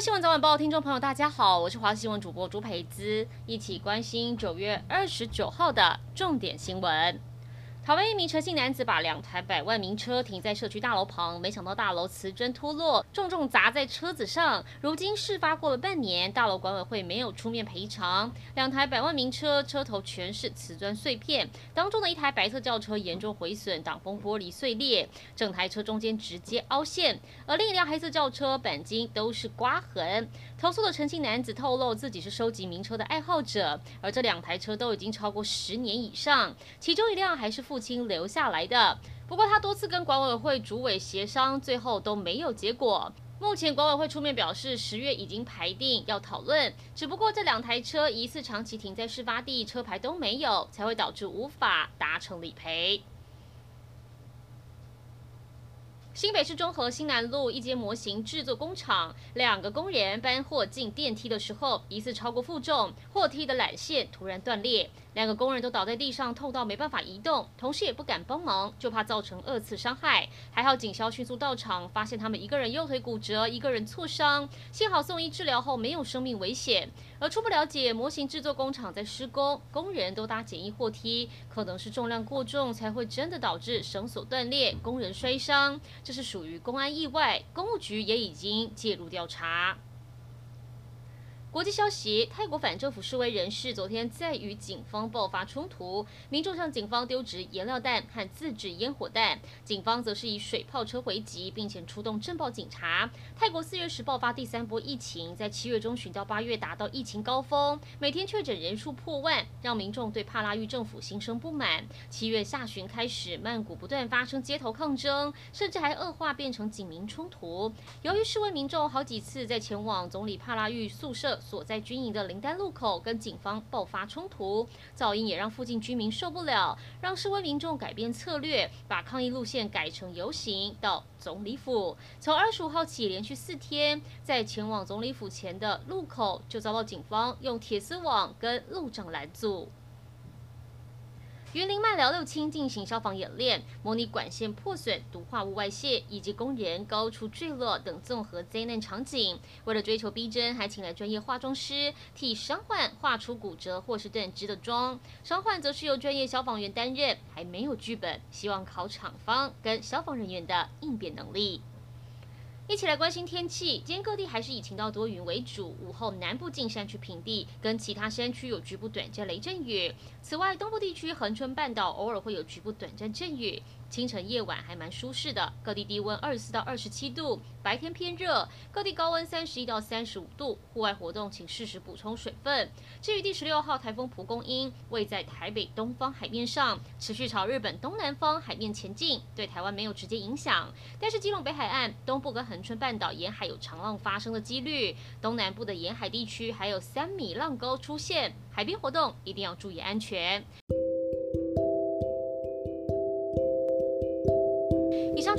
新闻早晚报听众朋友，大家好，我是华新闻主播朱培姿，一起关心九月二十九号的重点新闻。台湾一名陈姓男子把两台百万名车停在社区大楼旁，没想到大楼瓷砖脱落，重重砸在车子上。如今事发过了半年，大楼管委会没有出面赔偿。两台百万名车车头全是瓷砖碎片，当中的一台白色轿车严重毁损，挡风玻璃碎裂，整台车中间直接凹陷。而另一辆黑色轿车钣金都是刮痕。投诉的陈姓男子透露，自己是收集名车的爱好者，而这两台车都已经超过十年以上，其中一辆还是亲留下来的，不过他多次跟管委会主委协商，最后都没有结果。目前管委会出面表示，十月已经排定要讨论，只不过这两台车疑似长期停在事发地，车牌都没有，才会导致无法达成理赔。新北市中和新南路一间模型制作工厂，两个工人搬货进电梯的时候，疑似超过负重，货梯的缆线突然断裂，两个工人都倒在地上，痛到没办法移动，同事也不敢帮忙，就怕造成二次伤害。还好警消迅速到场，发现他们一个人右腿骨折，一个人挫伤，幸好送医治疗后没有生命危险。而初步了解，模型制作工厂在施工，工人都搭简易货梯，可能是重量过重才会真的导致绳索断裂，工人摔伤。这是属于公安意外，公务局也已经介入调查。国际消息：泰国反政府示威人士昨天在与警方爆发冲突，民众向警方丢掷颜料弹和自制烟火弹，警方则是以水炮车回击，并且出动镇暴警察。泰国四月时爆发第三波疫情，在七月中旬到八月达到疫情高峰，每天确诊人数破万，让民众对帕拉育政府心生不满。七月下旬开始，曼谷不断发生街头抗争，甚至还恶化变成警民冲突。由于示威民众好几次在前往总理帕拉育宿舍。所在军营的林丹路口跟警方爆发冲突，噪音也让附近居民受不了，让示威民众改变策略，把抗议路线改成游行到总理府。从二十五号起，连续四天，在前往总理府前的路口就遭到警方用铁丝网跟路障拦阻。云林麦寮六轻进行消防演练，模拟管线破损、毒化物外泄以及工人高处坠落等综合灾难场景。为了追求逼真，还请来专业化妆师替伤患画出骨折或是断肢的妆，伤患则是由专业消防员担任，还没有剧本，希望考场方跟消防人员的应变能力。一起来关心天气。今天各地还是以晴到多云为主，午后南部近山区平地跟其他山区有局部短暂雷阵雨。此外，东部地区恒春半岛偶尔会有局部短暂阵雨。清晨夜晚还蛮舒适的，各地低温二十四到二十七度，白天偏热，各地高温三十一到三十五度。户外活动请适时补充水分。至于第十六号台风蒲公英，位在台北东方海面上，持续朝日本东南方海面前进，对台湾没有直接影响。但是基隆北海岸、东部跟恒春半岛沿海有长浪发生的几率，东南部的沿海地区还有三米浪高出现，海边活动一定要注意安全。